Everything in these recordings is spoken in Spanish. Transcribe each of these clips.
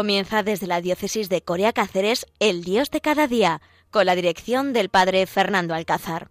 Comienza desde la diócesis de Corea Cáceres El Dios de cada día, con la dirección del padre Fernando Alcázar.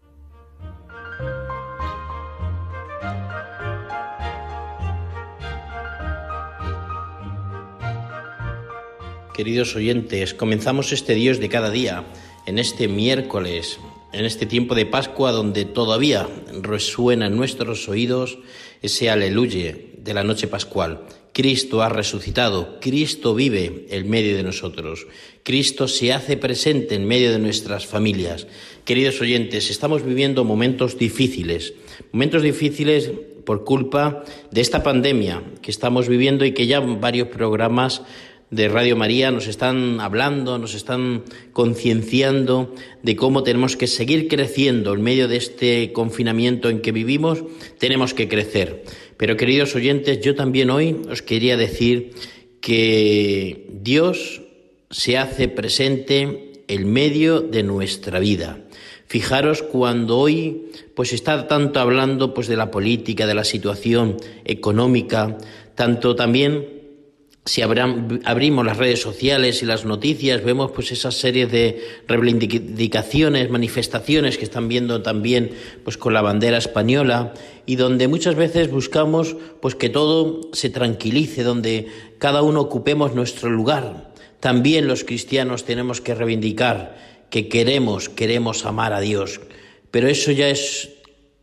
Queridos oyentes, comenzamos este Dios de cada día, en este miércoles, en este tiempo de Pascua donde todavía resuena en nuestros oídos ese aleluya de la noche pascual. Cristo ha resucitado, Cristo vive en medio de nosotros, Cristo se hace presente en medio de nuestras familias. Queridos oyentes, estamos viviendo momentos difíciles, momentos difíciles por culpa de esta pandemia que estamos viviendo y que ya varios programas de Radio María nos están hablando, nos están concienciando de cómo tenemos que seguir creciendo en medio de este confinamiento en que vivimos, tenemos que crecer. Pero queridos oyentes, yo también hoy os quería decir que Dios se hace presente en medio de nuestra vida. Fijaros cuando hoy pues está tanto hablando pues de la política, de la situación económica, tanto también si abrimos las redes sociales y las noticias, vemos pues esas series de reivindicaciones, manifestaciones que están viendo también pues con la bandera española y donde muchas veces buscamos pues que todo se tranquilice, donde cada uno ocupemos nuestro lugar. También los cristianos tenemos que reivindicar que queremos, queremos amar a Dios, pero eso ya es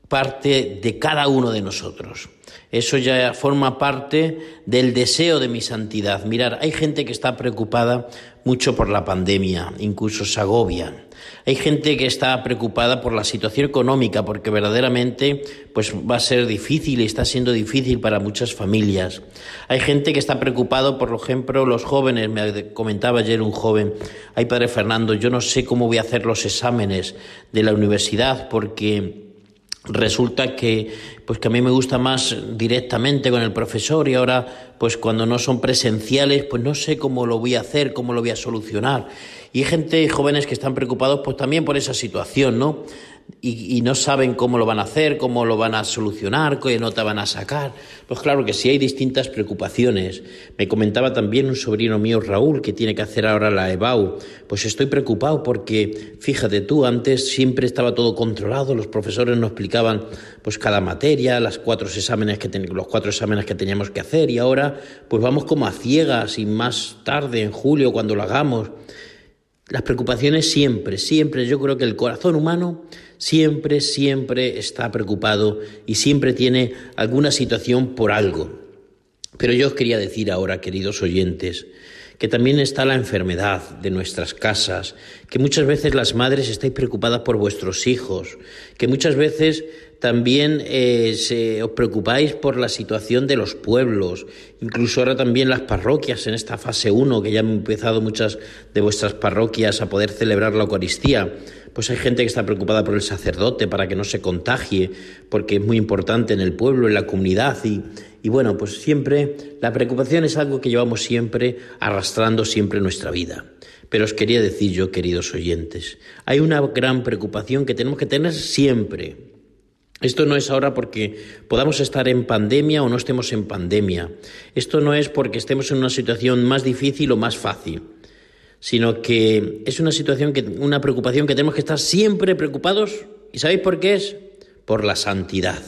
parte de cada uno de nosotros. Eso ya forma parte del deseo de mi santidad. Mirar, hay gente que está preocupada mucho por la pandemia, incluso se. Hay gente que está preocupada por la situación económica porque verdaderamente pues va a ser difícil y está siendo difícil para muchas familias. Hay gente que está preocupado, por ejemplo, los jóvenes, me comentaba ayer un joven, ay padre Fernando, yo no sé cómo voy a hacer los exámenes de la universidad porque resulta que pues que a mí me gusta más directamente con el profesor y ahora pues cuando no son presenciales pues no sé cómo lo voy a hacer, cómo lo voy a solucionar. Y hay gente jóvenes que están preocupados pues también por esa situación, ¿no? Y, no saben cómo lo van a hacer, cómo lo van a solucionar, qué nota van a sacar. Pues claro que sí hay distintas preocupaciones. Me comentaba también un sobrino mío, Raúl, que tiene que hacer ahora la EBAU. Pues estoy preocupado porque, fíjate tú, antes siempre estaba todo controlado, los profesores nos explicaban pues cada materia, las cuatro exámenes que los cuatro exámenes que teníamos que hacer y ahora pues vamos como a ciegas y más tarde, en julio, cuando lo hagamos. Las preocupaciones siempre, siempre, yo creo que el corazón humano siempre, siempre está preocupado y siempre tiene alguna situación por algo. Pero yo os quería decir ahora, queridos oyentes, que también está la enfermedad de nuestras casas, que muchas veces las madres estáis preocupadas por vuestros hijos, que muchas veces también eh, se, os preocupáis por la situación de los pueblos, incluso ahora también las parroquias en esta fase 1, que ya han empezado muchas de vuestras parroquias a poder celebrar la Eucaristía. Pues hay gente que está preocupada por el sacerdote para que no se contagie, porque es muy importante en el pueblo, en la comunidad. Y, y bueno, pues siempre la preocupación es algo que llevamos siempre arrastrando siempre nuestra vida. Pero os quería decir yo, queridos oyentes, hay una gran preocupación que tenemos que tener siempre, esto no es ahora porque podamos estar en pandemia o no estemos en pandemia. Esto no es porque estemos en una situación más difícil o más fácil, sino que es una situación que una preocupación que tenemos que estar siempre preocupados. ¿Y sabéis por qué es? Por la santidad.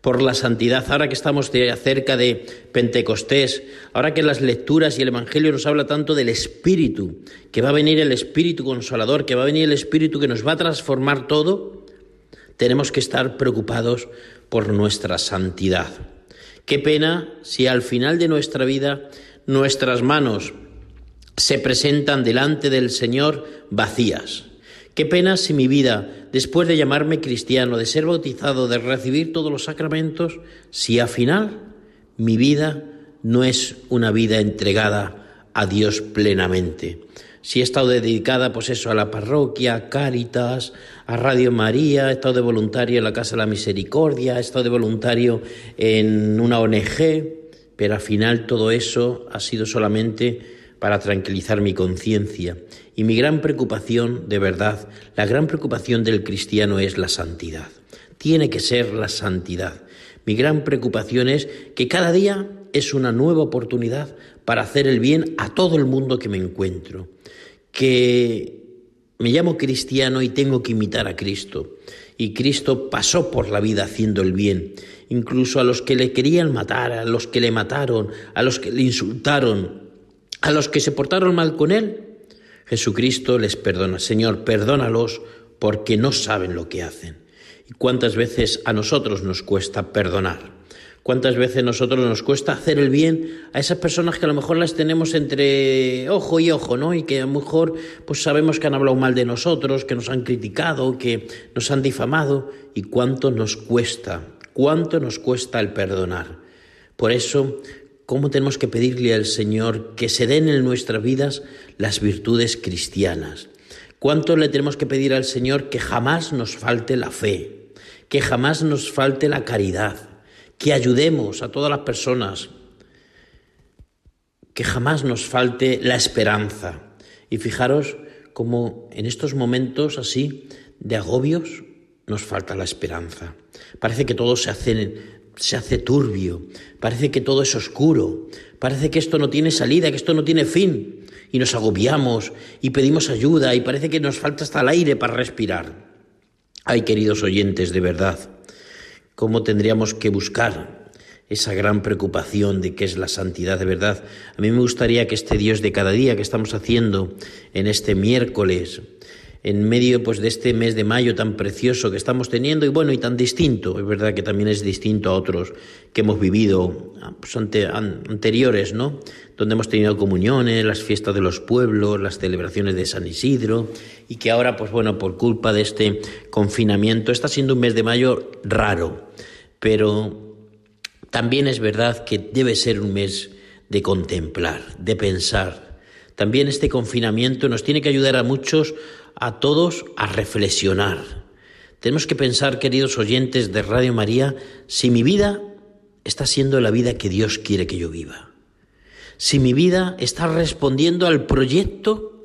Por la santidad, ahora que estamos cerca de Pentecostés, ahora que las lecturas y el Evangelio nos habla tanto del Espíritu, que va a venir el Espíritu Consolador, que va a venir el Espíritu que nos va a transformar todo, tenemos que estar preocupados por nuestra santidad. Qué pena si al final de nuestra vida nuestras manos se presentan delante del Señor vacías. Qué pena si mi vida, después de llamarme cristiano, de ser bautizado, de recibir todos los sacramentos, si al final mi vida no es una vida entregada a Dios plenamente si he estado dedicada, pues eso, a la parroquia, a Cáritas, a Radio María, he estado de voluntario en la Casa de la Misericordia, he estado de voluntario en una ONG, pero al final todo eso ha sido solamente para tranquilizar mi conciencia. Y mi gran preocupación, de verdad, la gran preocupación del cristiano es la santidad. Tiene que ser la santidad. Mi gran preocupación es que cada día es una nueva oportunidad para hacer el bien a todo el mundo que me encuentro. Que me llamo cristiano y tengo que imitar a Cristo. Y Cristo pasó por la vida haciendo el bien, incluso a los que le querían matar, a los que le mataron, a los que le insultaron, a los que se portaron mal con él. Jesucristo les perdona. Señor, perdónalos porque no saben lo que hacen. ¿Y cuántas veces a nosotros nos cuesta perdonar? ¿Cuántas veces nosotros nos cuesta hacer el bien a esas personas que a lo mejor las tenemos entre ojo y ojo, ¿no? Y que a lo mejor pues sabemos que han hablado mal de nosotros, que nos han criticado, que nos han difamado y cuánto nos cuesta, cuánto nos cuesta el perdonar. Por eso, ¿cómo tenemos que pedirle al Señor que se den en nuestras vidas las virtudes cristianas? ¿Cuánto le tenemos que pedir al Señor que jamás nos falte la fe, que jamás nos falte la caridad, que ayudemos a todas las personas, que jamás nos falte la esperanza? Y fijaros cómo en estos momentos así de agobios nos falta la esperanza. Parece que todo se hace, se hace turbio, parece que todo es oscuro, parece que esto no tiene salida, que esto no tiene fin y nos agobiamos y pedimos ayuda y parece que nos falta hasta el aire para respirar. Ay, queridos oyentes, de verdad, ¿cómo tendríamos que buscar esa gran preocupación de qué es la santidad de verdad? A mí me gustaría que este Dios de cada día que estamos haciendo en este miércoles, en medio pues de este mes de mayo tan precioso que estamos teniendo y bueno y tan distinto, es verdad que también es distinto a otros que hemos vivido pues, anteriores, ¿no? Donde hemos tenido comuniones, las fiestas de los pueblos, las celebraciones de San Isidro y que ahora pues bueno, por culpa de este confinamiento está siendo un mes de mayo raro, pero también es verdad que debe ser un mes de contemplar, de pensar. También este confinamiento nos tiene que ayudar a muchos a todos a reflexionar. Tenemos que pensar, queridos oyentes de Radio María, si mi vida está siendo la vida que Dios quiere que yo viva. Si mi vida está respondiendo al proyecto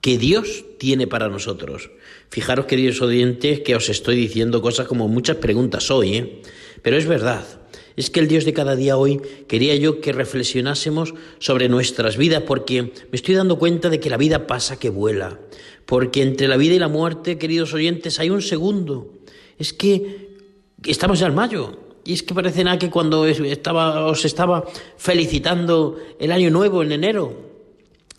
que Dios tiene para nosotros. Fijaros, queridos oyentes, que os estoy diciendo cosas como muchas preguntas hoy, ¿eh? pero es verdad. Es que el Dios de cada día hoy quería yo que reflexionásemos sobre nuestras vidas, porque me estoy dando cuenta de que la vida pasa que vuela, porque entre la vida y la muerte, queridos oyentes, hay un segundo. Es que estamos ya en mayo, y es que parece nada que cuando estaba, os estaba felicitando el año nuevo en enero,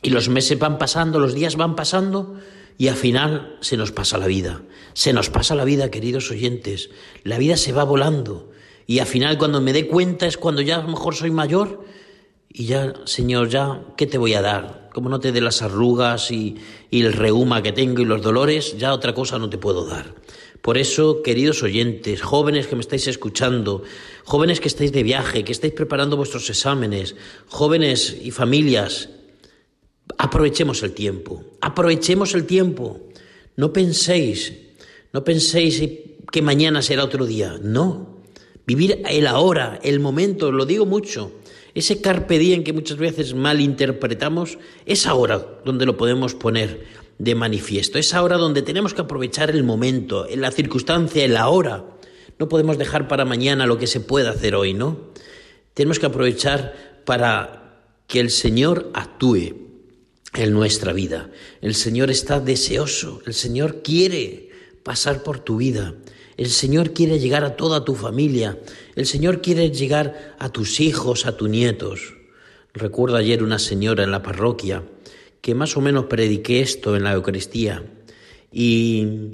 y los meses van pasando, los días van pasando, y al final se nos pasa la vida. Se nos pasa la vida, queridos oyentes. La vida se va volando. Y al final cuando me dé cuenta es cuando ya a lo mejor soy mayor y ya, Señor, ya, ¿qué te voy a dar? Como no te dé las arrugas y, y el reuma que tengo y los dolores, ya otra cosa no te puedo dar. Por eso, queridos oyentes, jóvenes que me estáis escuchando, jóvenes que estáis de viaje, que estáis preparando vuestros exámenes, jóvenes y familias, aprovechemos el tiempo, aprovechemos el tiempo. No penséis, no penséis que mañana será otro día, no. Vivir el ahora, el momento, lo digo mucho. Ese carpe diem que muchas veces malinterpretamos, es ahora donde lo podemos poner de manifiesto. Es ahora donde tenemos que aprovechar el momento, en la circunstancia, el ahora. No podemos dejar para mañana lo que se puede hacer hoy, ¿no? Tenemos que aprovechar para que el Señor actúe en nuestra vida. El Señor está deseoso, el Señor quiere pasar por tu vida. El Señor quiere llegar a toda tu familia. El Señor quiere llegar a tus hijos, a tus nietos. Recuerdo ayer una señora en la parroquia que más o menos prediqué esto en la Eucaristía y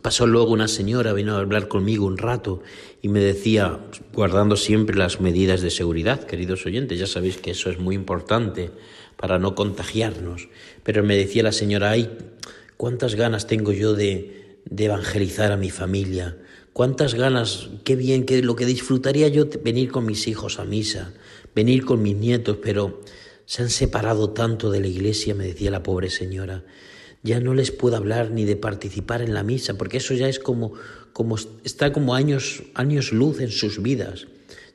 pasó luego una señora, vino a hablar conmigo un rato y me decía, guardando siempre las medidas de seguridad, queridos oyentes, ya sabéis que eso es muy importante para no contagiarnos, pero me decía la señora, ay, cuántas ganas tengo yo de, de evangelizar a mi familia. Cuántas ganas, qué bien, que lo que disfrutaría yo venir con mis hijos a misa, venir con mis nietos, pero se han separado tanto de la iglesia, me decía la pobre señora. Ya no les puedo hablar ni de participar en la misa, porque eso ya es como, como está como años, años luz en sus vidas.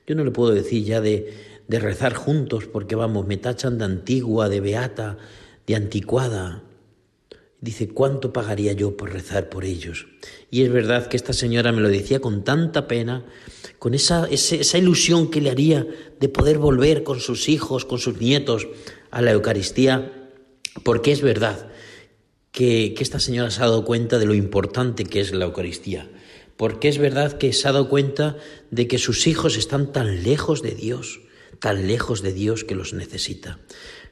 Yo no le puedo decir ya de, de rezar juntos, porque vamos, me tachan de antigua, de beata, de anticuada. Dice, ¿cuánto pagaría yo por rezar por ellos? Y es verdad que esta señora me lo decía con tanta pena, con esa, esa ilusión que le haría de poder volver con sus hijos, con sus nietos a la Eucaristía, porque es verdad que, que esta señora se ha dado cuenta de lo importante que es la Eucaristía, porque es verdad que se ha dado cuenta de que sus hijos están tan lejos de Dios, tan lejos de Dios que los necesita.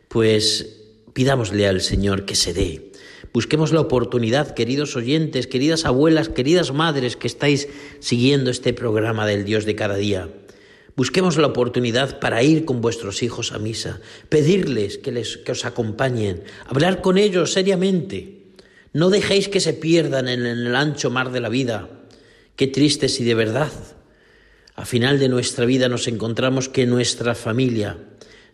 Pues pidámosle al Señor que se dé. Busquemos la oportunidad, queridos oyentes, queridas abuelas, queridas madres que estáis siguiendo este programa del Dios de cada día. Busquemos la oportunidad para ir con vuestros hijos a misa, pedirles que, les, que os acompañen, hablar con ellos seriamente. No dejéis que se pierdan en el ancho mar de la vida. Qué triste si de verdad a final de nuestra vida nos encontramos que nuestra familia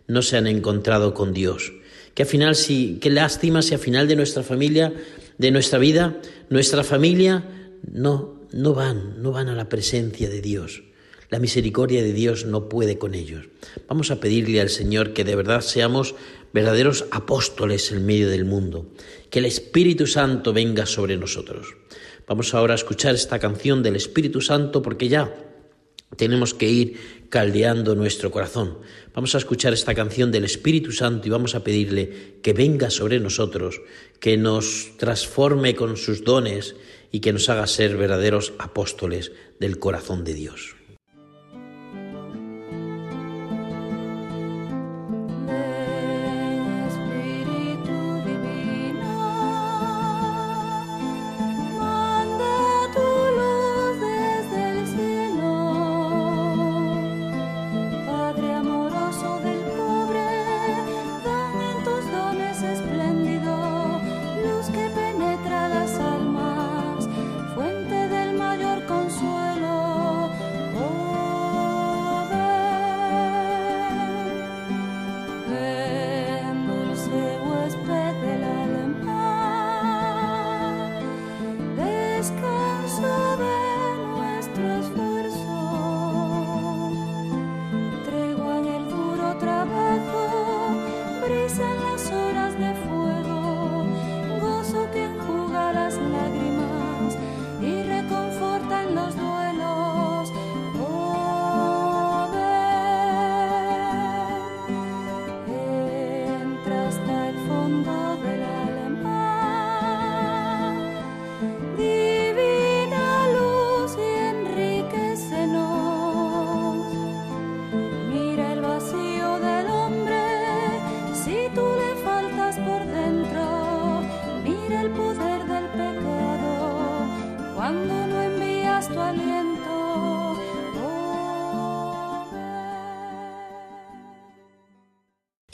no se han encontrado con Dios. Que al final sí, qué lástima si al final de nuestra familia, de nuestra vida, nuestra familia no no van, no van a la presencia de Dios. La misericordia de Dios no puede con ellos. Vamos a pedirle al Señor que de verdad seamos verdaderos apóstoles en medio del mundo, que el Espíritu Santo venga sobre nosotros. Vamos ahora a escuchar esta canción del Espíritu Santo porque ya tenemos que ir caldeando nuestro corazón. Vamos a escuchar esta canción del Espíritu Santo y vamos a pedirle que venga sobre nosotros, que nos transforme con sus dones y que nos haga ser verdaderos apóstoles del corazón de Dios.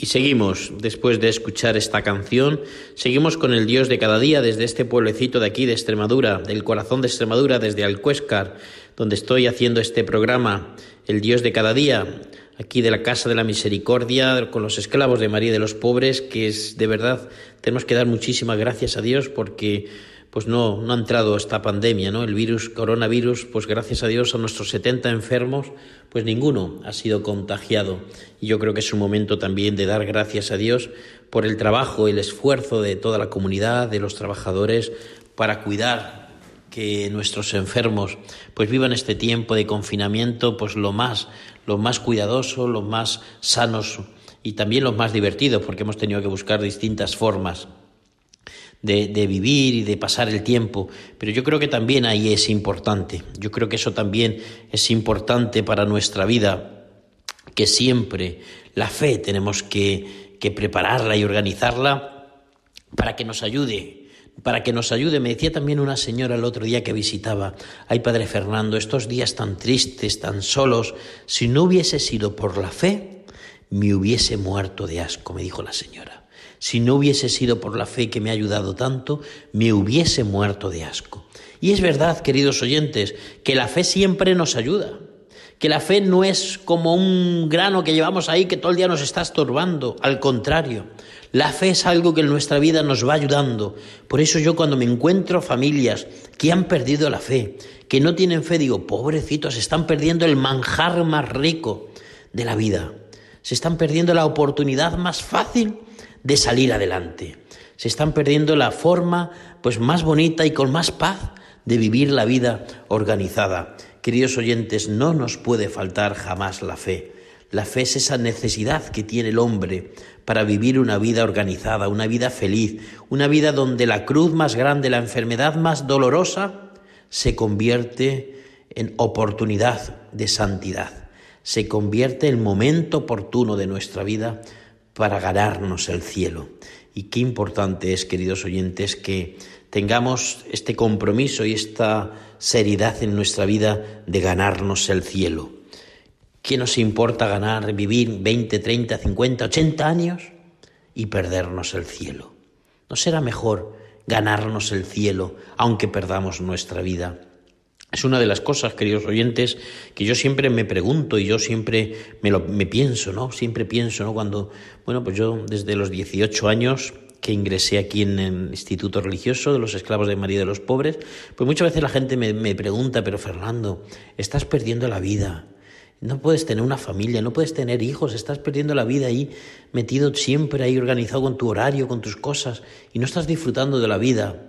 Y seguimos, después de escuchar esta canción, seguimos con el Dios de cada día desde este pueblecito de aquí de Extremadura, del corazón de Extremadura, desde Alcuéscar, donde estoy haciendo este programa, el Dios de cada día, aquí de la Casa de la Misericordia, con los esclavos de María de los Pobres, que es de verdad, tenemos que dar muchísimas gracias a Dios porque pues no, no ha entrado esta pandemia, ¿no? El virus, coronavirus, pues gracias a Dios a nuestros 70 enfermos, pues ninguno ha sido contagiado. Y yo creo que es un momento también de dar gracias a Dios por el trabajo, el esfuerzo de toda la comunidad, de los trabajadores, para cuidar que nuestros enfermos pues vivan este tiempo de confinamiento pues lo más lo más cuidadoso, lo más sanos y también lo más divertido, porque hemos tenido que buscar distintas formas de, vivir y de pasar el tiempo, pero yo creo que también ahí es importante, yo creo que eso también es importante para nuestra vida, que siempre la fe tenemos que, que prepararla y organizarla para que nos ayude para que nos ayude. Me decía también una señora el otro día que visitaba, ay Padre Fernando, estos días tan tristes, tan solos, si no hubiese sido por la fe, me hubiese muerto de asco, me dijo la señora. Si no hubiese sido por la fe que me ha ayudado tanto, me hubiese muerto de asco. Y es verdad, queridos oyentes, que la fe siempre nos ayuda, que la fe no es como un grano que llevamos ahí que todo el día nos está estorbando, al contrario, la fe es algo que en nuestra vida nos va ayudando. Por eso yo cuando me encuentro familias que han perdido la fe, que no tienen fe, digo, pobrecitos, están perdiendo el manjar más rico de la vida. Se están perdiendo la oportunidad más fácil de salir adelante. Se están perdiendo la forma pues más bonita y con más paz de vivir la vida organizada. Queridos oyentes, no nos puede faltar jamás la fe. La fe es esa necesidad que tiene el hombre para vivir una vida organizada, una vida feliz, una vida donde la cruz más grande, la enfermedad más dolorosa, se convierte en oportunidad de santidad, se convierte en momento oportuno de nuestra vida para ganarnos el cielo. Y qué importante es, queridos oyentes, que tengamos este compromiso y esta seriedad en nuestra vida de ganarnos el cielo. ¿Qué nos importa ganar, vivir 20, 30, 50, 80 años y perdernos el cielo? ¿No será mejor ganarnos el cielo aunque perdamos nuestra vida? Es una de las cosas, queridos oyentes, que yo siempre me pregunto y yo siempre me, lo, me pienso, ¿no? Siempre pienso, ¿no? Cuando, bueno, pues yo desde los 18 años que ingresé aquí en el Instituto Religioso de los Esclavos de María de los Pobres, pues muchas veces la gente me, me pregunta, pero Fernando, estás perdiendo la vida, no puedes tener una familia, no puedes tener hijos, estás perdiendo la vida ahí, metido siempre ahí organizado con tu horario, con tus cosas, y no estás disfrutando de la vida.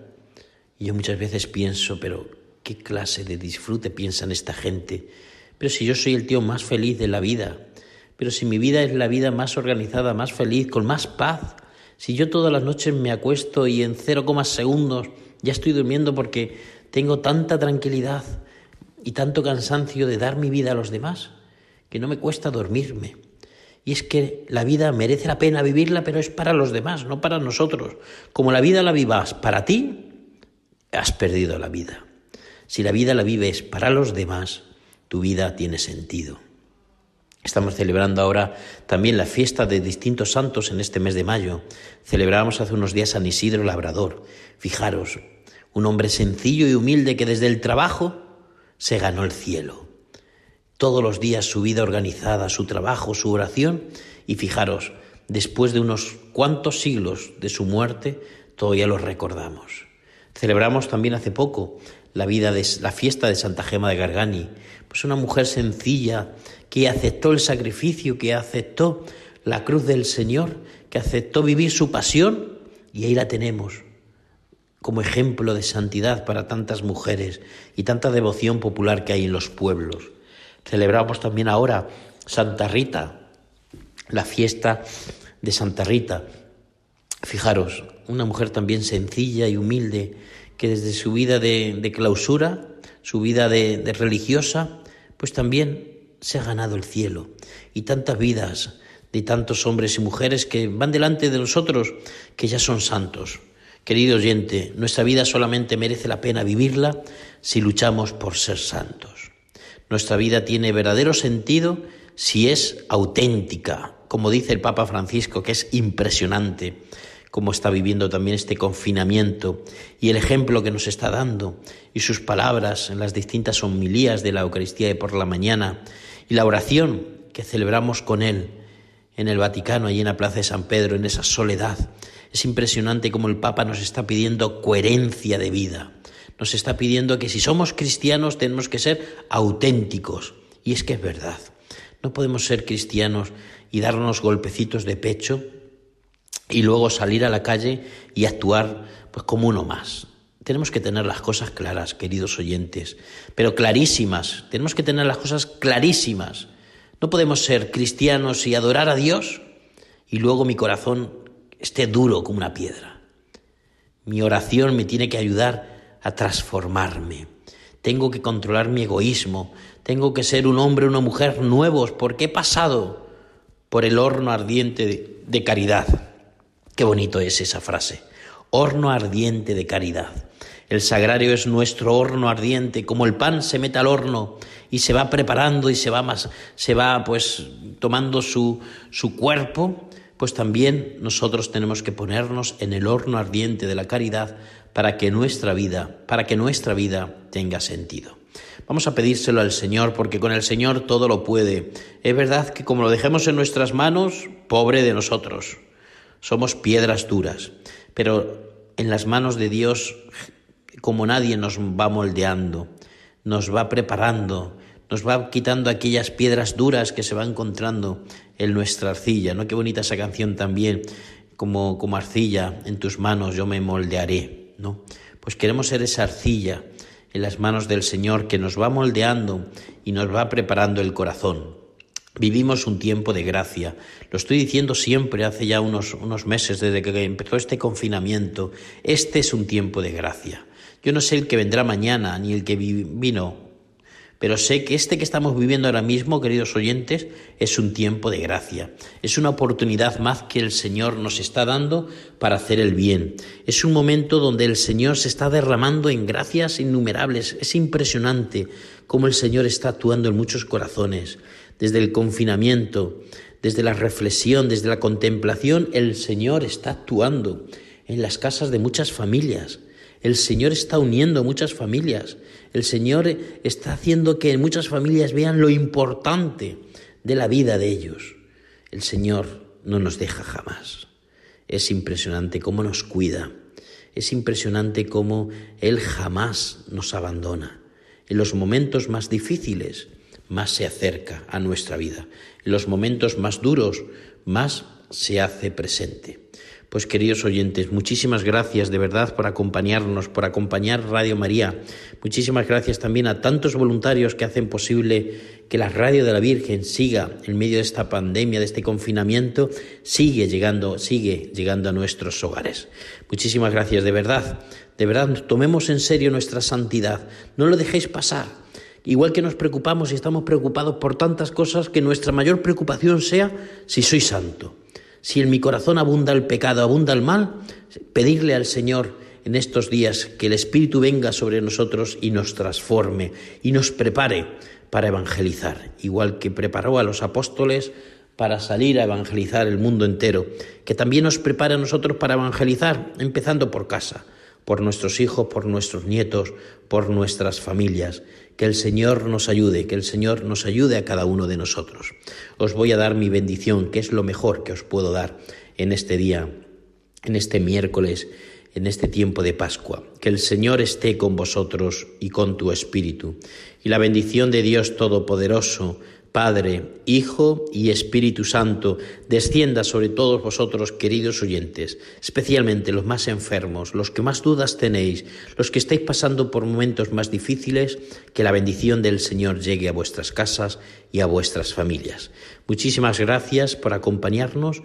Y yo muchas veces pienso, pero ¿qué clase de disfrute piensan esta gente? Pero si yo soy el tío más feliz de la vida, pero si mi vida es la vida más organizada, más feliz, con más paz, si yo todas las noches me acuesto y en cero segundos ya estoy durmiendo porque tengo tanta tranquilidad y tanto cansancio de dar mi vida a los demás, que no me cuesta dormirme. Y es que la vida merece la pena vivirla, pero es para los demás, no para nosotros. Como la vida la vivas para ti, has perdido la vida. Si la vida la vives para los demás, tu vida tiene sentido. Estamos celebrando ahora también la fiesta de distintos santos en este mes de mayo. Celebramos hace unos días San Isidro Labrador. Fijaros, un hombre sencillo y humilde que desde el trabajo se ganó el cielo. Todos los días su vida organizada, su trabajo, su oración, y fijaros, después de unos cuantos siglos de su muerte, todavía lo recordamos. Celebramos también hace poco la vida de la fiesta de Santa Gema de Gargani, pues una mujer sencilla que aceptó el sacrificio, que aceptó la cruz del Señor, que aceptó vivir su pasión y ahí la tenemos como ejemplo de santidad para tantas mujeres y tanta devoción popular que hay en los pueblos. Celebramos también ahora Santa Rita, la fiesta de Santa Rita. Fijaros, una mujer también sencilla y humilde que desde su vida de, clausura, su vida de, de religiosa, pues también se ha ganado el cielo. Y tantas vidas de tantos hombres y mujeres que van delante de nosotros, que ya son santos. Querido oyente, nuestra vida solamente merece la pena vivirla si luchamos por ser santos. Nuestra vida tiene verdadero sentido si es auténtica, como dice el Papa Francisco, que es impresionante cómo está viviendo también este confinamiento y el ejemplo que nos está dando y sus palabras en las distintas homilías de la Eucaristía de por la mañana y la oración que celebramos con él en el Vaticano, allí en la Plaza de San Pedro, en esa soledad. Es impresionante cómo el Papa nos está pidiendo coherencia de vida. Nos está pidiendo que si somos cristianos tenemos que ser auténticos. Y es que es verdad. No podemos ser cristianos y darnos golpecitos de pecho y luego salir a la calle y actuar pues como uno más. Tenemos que tener las cosas claras, queridos oyentes, pero clarísimas. Tenemos que tener las cosas clarísimas. No podemos ser cristianos y adorar a Dios y luego mi corazón esté duro como una piedra. Mi oración me tiene que ayudar a transformarme. Tengo que controlar mi egoísmo. Tengo que ser un hombre, una mujer nuevos porque he pasado por el horno ardiente de, de caridad. Qué bonito es esa frase. Horno ardiente de caridad. El sagrario es nuestro horno ardiente, como el pan se mete al horno y se va preparando y se va más, se va pues tomando su, su cuerpo, pues también nosotros tenemos que ponernos en el horno ardiente de la caridad para que nuestra vida, para que nuestra vida tenga sentido. Vamos a pedírselo al Señor porque con el Señor todo lo puede. Es verdad que como lo dejemos en nuestras manos, pobre de nosotros. Somos piedras duras, pero en las manos de Dios, como nadie nos va moldeando, nos va preparando, nos va quitando aquellas piedras duras que se va encontrando en nuestra arcilla, ¿no? Qué bonita esa canción también como, como arcilla en tus manos yo me moldearé, ¿no? Pues queremos ser esa arcilla en las manos del Señor que nos va moldeando y nos va preparando el corazón. Vivimos un tiempo de gracia. Lo estoy diciendo siempre, hace ya unos, unos meses desde que empezó este confinamiento. Este es un tiempo de gracia. Yo no sé el que vendrá mañana, ni el que vino pero sé que este que estamos viviendo ahora mismo, queridos oyentes, es un tiempo de gracia. Es una oportunidad más que el Señor nos está dando para hacer el bien. Es un momento donde el Señor se está derramando en gracias innumerables. Es impresionante cómo el Señor está actuando en muchos corazones. Desde el confinamiento, desde la reflexión, desde la contemplación, el Señor está actuando en las casas de muchas familias. El Señor está uniendo muchas familias. El Señor está haciendo que muchas familias vean lo importante de la vida de ellos. El Señor no nos deja jamás. Es impresionante cómo nos cuida. Es impresionante cómo Él jamás nos abandona. En los momentos más difíciles, más se acerca a nuestra vida. En los momentos más duros, más se hace presente. Pues queridos oyentes, muchísimas gracias de verdad por acompañarnos, por acompañar Radio María. Muchísimas gracias también a tantos voluntarios que hacen posible que la radio de la Virgen siga en medio de esta pandemia, de este confinamiento, sigue llegando, sigue llegando a nuestros hogares. Muchísimas gracias de verdad. De verdad, tomemos en serio nuestra santidad. No lo dejéis pasar. Igual que nos preocupamos y estamos preocupados por tantas cosas, que nuestra mayor preocupación sea si soy santo. Si en mi corazón abunda el pecado, abunda el mal, pedirle al Señor en estos días que el Espíritu venga sobre nosotros y nos transforme y nos prepare para evangelizar, igual que preparó a los apóstoles para salir a evangelizar el mundo entero, que también nos prepare a nosotros para evangelizar, empezando por casa, por nuestros hijos, por nuestros nietos, por nuestras familias. Que el Señor nos ayude, que el Señor nos ayude a cada uno de nosotros. Os voy a dar mi bendición, que es lo mejor que os puedo dar en este día, en este miércoles, en este tiempo de Pascua. Que el Señor esté con vosotros y con tu espíritu. Y la bendición de Dios Todopoderoso, Padre, Hijo y Espíritu Santo, descienda sobre todos vosotros, queridos oyentes, especialmente los más enfermos, los que más dudas tenéis, los que estáis pasando por momentos más difíciles, que la bendición del Señor llegue a vuestras casas y a vuestras familias. Muchísimas gracias por acompañarnos.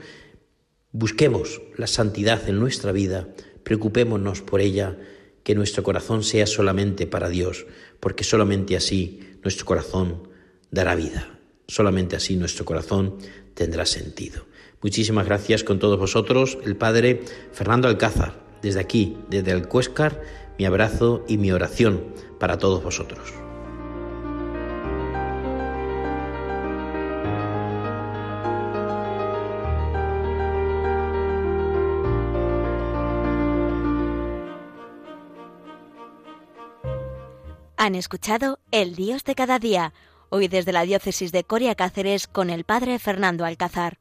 Busquemos la santidad en nuestra vida, preocupémonos por ella, que nuestro corazón sea solamente para Dios, porque solamente así nuestro corazón dará vida. Solamente así nuestro corazón tendrá sentido. Muchísimas gracias con todos vosotros, el Padre Fernando Alcázar. Desde aquí, desde el Cuéscar, mi abrazo y mi oración para todos vosotros. Han escuchado El Dios de cada día hoy desde la diócesis de Coria Cáceres con el padre Fernando Alcázar.